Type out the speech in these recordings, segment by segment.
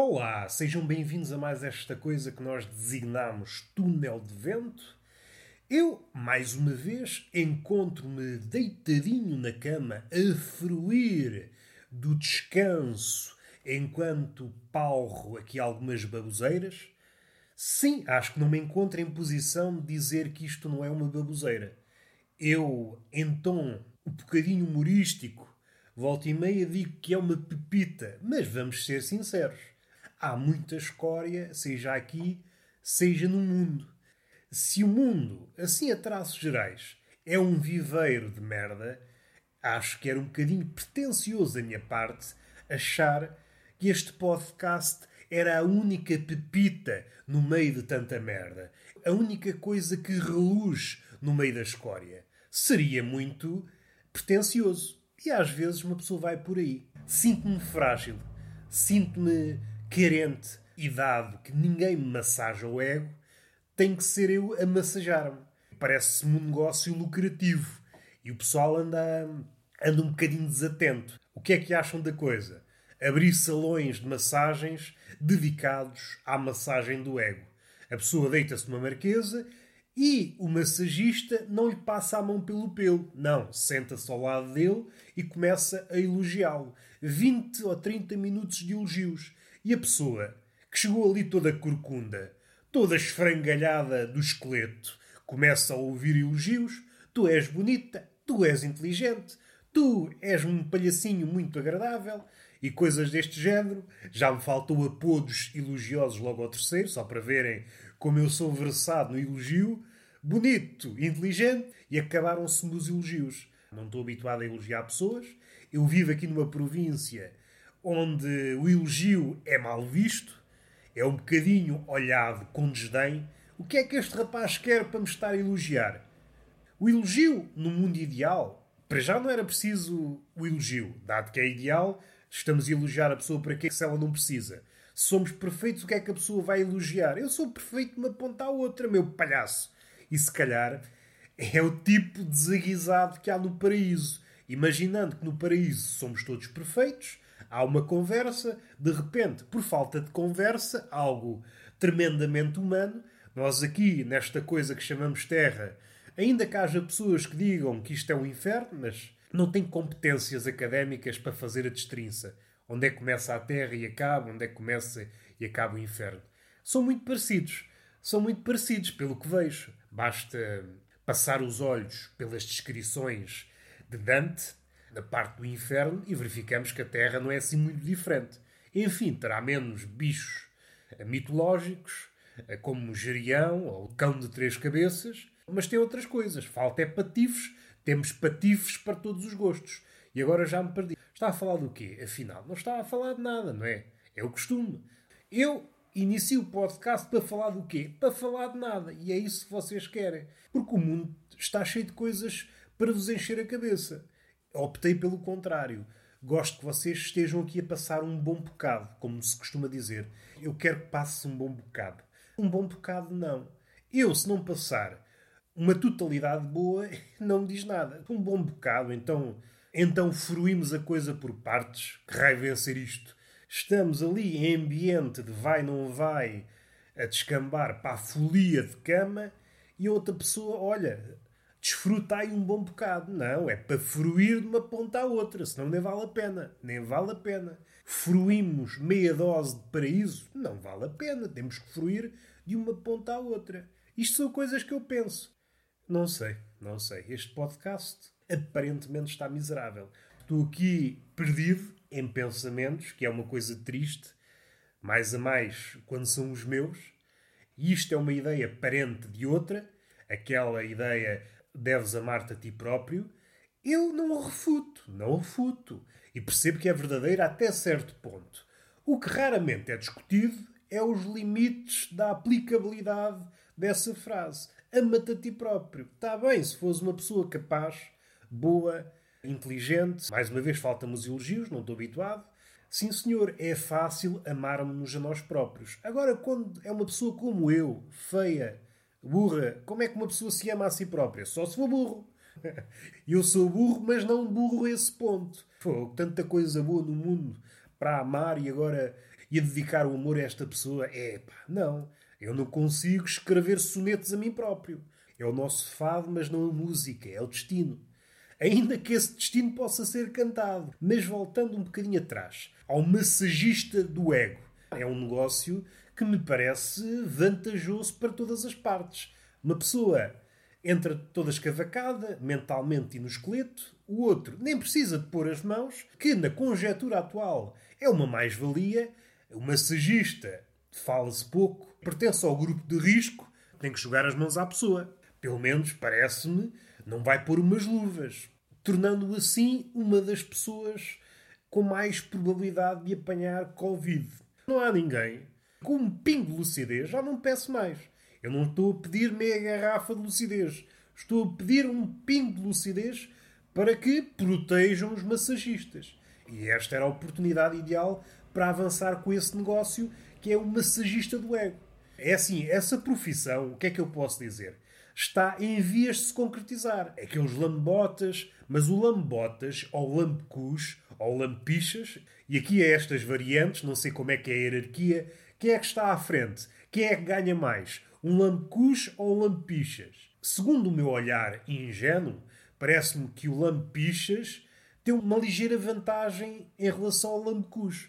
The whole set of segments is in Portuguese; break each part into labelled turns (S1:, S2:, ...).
S1: Olá, sejam bem-vindos a mais esta coisa que nós designamos túnel de vento. Eu, mais uma vez, encontro-me deitadinho na cama a fruir do descanso enquanto palro aqui algumas baboseiras. Sim, acho que não me encontro em posição de dizer que isto não é uma baboseira. Eu, em tom um bocadinho humorístico, volta e meia digo que é uma pepita, mas vamos ser sinceros. Há muita escória, seja aqui, seja no mundo. Se o mundo, assim a traços gerais, é um viveiro de merda, acho que era um bocadinho pretencioso da minha parte achar que este podcast era a única pepita no meio de tanta merda, a única coisa que reluz no meio da escória. Seria muito pretencioso. E às vezes uma pessoa vai por aí. Sinto-me frágil, sinto-me carente e dado que ninguém me massaja o ego, tem que ser eu a massajar-me. Parece-me um negócio lucrativo e o pessoal anda, anda um bocadinho desatento. O que é que acham da coisa? Abrir salões de massagens dedicados à massagem do ego. A pessoa deita-se numa marquesa e o massagista não lhe passa a mão pelo pelo. Não, senta-se ao lado dele e começa a elogiá-lo. 20 ou 30 minutos de elogios. E a pessoa, que chegou ali toda corcunda, toda esfrangalhada do esqueleto, começa a ouvir elogios. Tu és bonita, tu és inteligente, tu és um palhacinho muito agradável e coisas deste género. Já me faltou apodos elogiosos logo ao terceiro, só para verem como eu sou versado no elogio bonito, inteligente, e acabaram-se nos elogios. Não estou habituado a elogiar pessoas. Eu vivo aqui numa província onde o elogio é mal visto, é um bocadinho olhado com desdém. O que é que este rapaz quer para me estar a elogiar? O elogio, no mundo ideal, para já não era preciso o elogio, dado que é ideal, estamos a elogiar a pessoa para que se ela não precisa. Se somos perfeitos, o que é que a pessoa vai elogiar? Eu sou perfeito de uma ponta à outra, meu palhaço. E se calhar é o tipo de desaguisado que há no paraíso. Imaginando que no paraíso somos todos perfeitos, há uma conversa, de repente, por falta de conversa, algo tremendamente humano, nós aqui, nesta coisa que chamamos Terra, ainda que haja pessoas que digam que isto é um inferno, mas não têm competências académicas para fazer a destrinça. Onde é que começa a Terra e acaba, onde é que começa e acaba o inferno. São muito parecidos. São muito parecidos, pelo que vejo. Basta passar os olhos pelas descrições de Dante, na parte do inferno, e verificamos que a Terra não é assim muito diferente. Enfim, terá menos bichos mitológicos, como o Gerião ou o Cão de Três Cabeças, mas tem outras coisas. Falta é patifes, temos patifes para todos os gostos. E agora já me perdi. Está a falar do quê? Afinal, não está a falar de nada, não é? É o costume. Eu inicio o podcast para falar do quê? Para falar de nada. E é isso que vocês querem. Porque o mundo está cheio de coisas para vos encher a cabeça. Optei pelo contrário. Gosto que vocês estejam aqui a passar um bom bocado, como se costuma dizer. Eu quero que passe um bom bocado. Um bom bocado, não. Eu, se não passar uma totalidade boa, não me diz nada. Um bom bocado, então, então fruímos a coisa por partes. Que raio vencer isto? Estamos ali em ambiente de vai, não vai, a descambar para a folia de cama e outra pessoa, olha, desfruta aí um bom bocado. Não, é para fruir de uma ponta à outra, senão nem vale a pena. Nem vale a pena. Fruímos meia dose de paraíso? Não vale a pena. Temos que fruir de uma ponta à outra. Isto são coisas que eu penso. Não sei, não sei. Este podcast aparentemente está miserável. Estou aqui perdido em pensamentos, que é uma coisa triste, mais a mais quando são os meus. E isto é uma ideia parente de outra, aquela ideia deves amar-te a ti próprio. Eu não o refuto, não o refuto. E percebo que é verdadeira até certo ponto. O que raramente é discutido é os limites da aplicabilidade dessa frase. Ama-te a ti próprio. Está bem, se fores uma pessoa capaz, boa, inteligente. Mais uma vez, faltam os elogios, não estou habituado. Sim, senhor, é fácil amarmos-nos a nós próprios. Agora, quando é uma pessoa como eu, feia, burra, como é que uma pessoa se ama a si própria? Só se for burro. Eu sou burro, mas não burro a esse ponto. Pô, tanta coisa boa no mundo para amar e agora ia dedicar o amor a esta pessoa. É, pá, não. Eu não consigo escrever sonetos a mim próprio. É o nosso fado, mas não a música, é o destino. Ainda que esse destino possa ser cantado. Mas voltando um bocadinho atrás, ao massagista do ego. É um negócio que me parece vantajoso para todas as partes. Uma pessoa entra toda escavacada, mentalmente e no esqueleto, o outro nem precisa de pôr as mãos, que na conjetura atual é uma mais-valia. O massagista fala-se pouco, pertence ao grupo de risco, tem que jogar as mãos à pessoa. Pelo menos, parece-me, não vai pôr umas luvas, tornando-o assim uma das pessoas com mais probabilidade de apanhar Covid. Não há ninguém com um pingo de lucidez, já não peço mais. Eu não estou a pedir meia garrafa de lucidez. Estou a pedir um pingo de lucidez para que protejam os massagistas. E esta era a oportunidade ideal para avançar com esse negócio que é o massagista do ego. É assim, essa profissão, o que é que eu posso dizer? Está em vias de se concretizar. Aqueles lambotas, mas o lambotas, ou lampecus, ou lampichas, e aqui é estas variantes, não sei como é que é a hierarquia, quem é que está à frente? Quem é que ganha mais? Um lampecus ou um lampichas? Segundo o meu olhar ingênuo, parece-me que o lampichas tem uma ligeira vantagem em relação ao lampecus.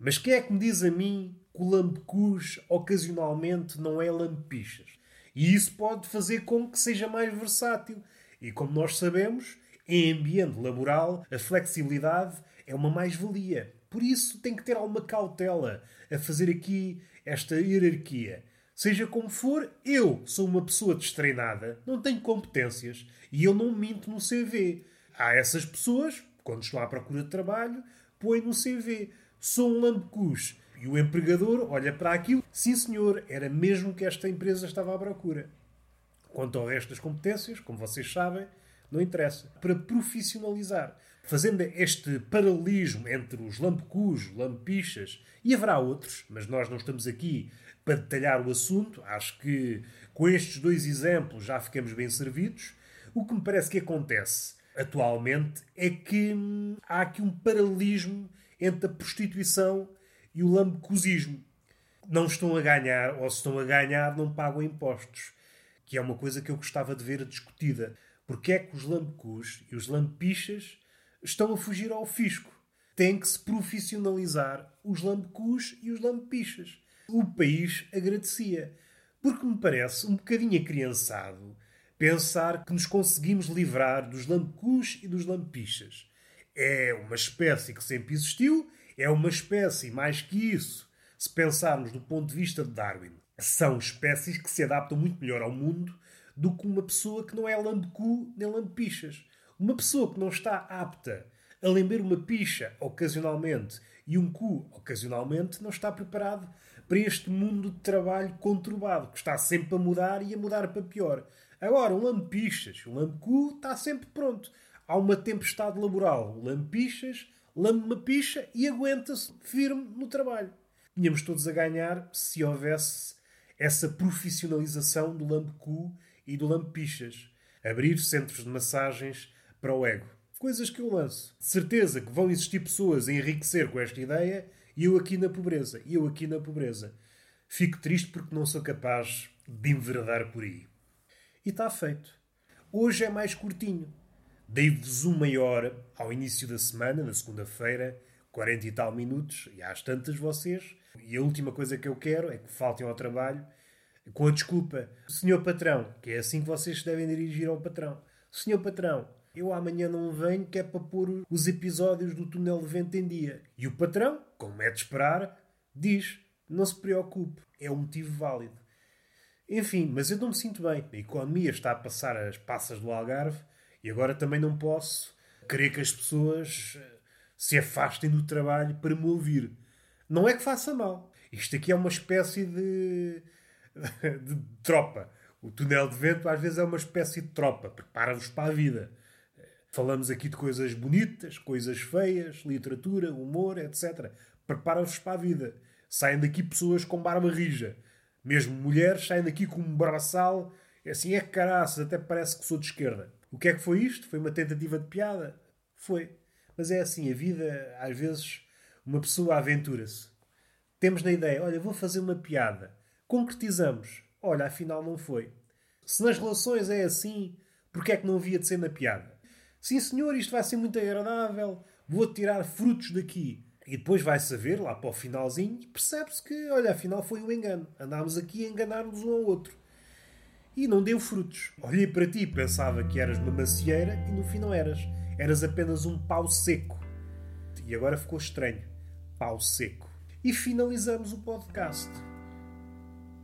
S1: Mas quem é que me diz a mim que o lampecus ocasionalmente não é lampichas? E isso pode fazer com que seja mais versátil. E como nós sabemos, em ambiente laboral, a flexibilidade é uma mais-valia. Por isso tem que ter alguma cautela a fazer aqui esta hierarquia. Seja como for, eu sou uma pessoa destreinada, não tenho competências e eu não minto no CV. Há essas pessoas, quando estão à procura de trabalho, põem no CV. Sou um lambecus. E o empregador olha para aquilo. Sim, senhor, era mesmo que esta empresa estava à procura. Quanto ao resto das competências, como vocês sabem, não interessa. Para profissionalizar fazendo este paralelismo entre os lampecus, lampichas, e haverá outros, mas nós não estamos aqui para detalhar o assunto. Acho que com estes dois exemplos já ficamos bem servidos. O que me parece que acontece atualmente é que hum, há aqui um paralelismo entre a prostituição e o lampecusismo. Não estão a ganhar, ou se estão a ganhar, não pagam impostos. Que é uma coisa que eu gostava de ver discutida. Porque é que os lampecus e os lampichas estão a fugir ao fisco. Tem que se profissionalizar os lambecus e os lampichas. O país agradecia. Porque me parece um bocadinho acriançado pensar que nos conseguimos livrar dos lambecus e dos lampichas. É uma espécie que sempre existiu, é uma espécie mais que isso. Se pensarmos do ponto de vista de Darwin, são espécies que se adaptam muito melhor ao mundo do que uma pessoa que não é lambecu nem lampichas. Uma pessoa que não está apta a lamber uma picha ocasionalmente e um cu ocasionalmente não está preparado para este mundo de trabalho conturbado, que está sempre a mudar e a mudar para pior. Agora, um lampichas, um lambecu está sempre pronto. Há uma tempestade laboral. Lampichas lambe uma picha e aguenta-se firme no trabalho. Tínhamos todos a ganhar se houvesse essa profissionalização do lambecu e do lampichas. Abrir centros de massagens para o ego. Coisas que eu lanço. Certeza que vão existir pessoas a enriquecer com esta ideia e eu aqui na pobreza. E eu aqui na pobreza. Fico triste porque não sou capaz de enveredar por aí. E está feito. Hoje é mais curtinho. Dei-vos uma hora ao início da semana, na segunda-feira, 40 e tal minutos, e às tantas vocês. E a última coisa que eu quero é que faltem ao trabalho com a desculpa, senhor patrão, que é assim que vocês devem dirigir ao patrão. Senhor patrão, eu amanhã não venho que é para pôr os episódios do Túnel de Vento em dia. E o patrão, como é de esperar, diz: não se preocupe, é um motivo válido. Enfim, mas eu não me sinto bem. A economia está a passar as passas do Algarve e agora também não posso querer que as pessoas eh, se afastem do trabalho para me ouvir. Não é que faça mal. Isto aqui é uma espécie de, de tropa. O túnel de vento às vezes é uma espécie de tropa. Prepara-vos para a vida. Falamos aqui de coisas bonitas, coisas feias, literatura, humor, etc. Prepara-vos para a vida. Saem daqui pessoas com barba rija. Mesmo mulheres saem daqui com um braçal. É assim, é caraças, até parece que sou de esquerda. O que é que foi isto? Foi uma tentativa de piada? Foi. Mas é assim, a vida, às vezes, Uma pessoa aventura-se. Temos na ideia, olha, vou fazer uma piada. Concretizamos. Olha, afinal não foi. Se nas relações é assim, porque é que não havia de ser na piada? Sim, senhor, isto vai ser muito agradável. Vou tirar frutos daqui. E depois vai saber, lá para o finalzinho, percebe-se que, olha, afinal foi um engano. Andámos aqui a enganar-nos um ao outro. E não deu frutos. Olhei para ti, pensava que eras uma macieira e no fim não eras. Eras apenas um pau seco. E agora ficou estranho. Pau seco. E finalizamos o podcast.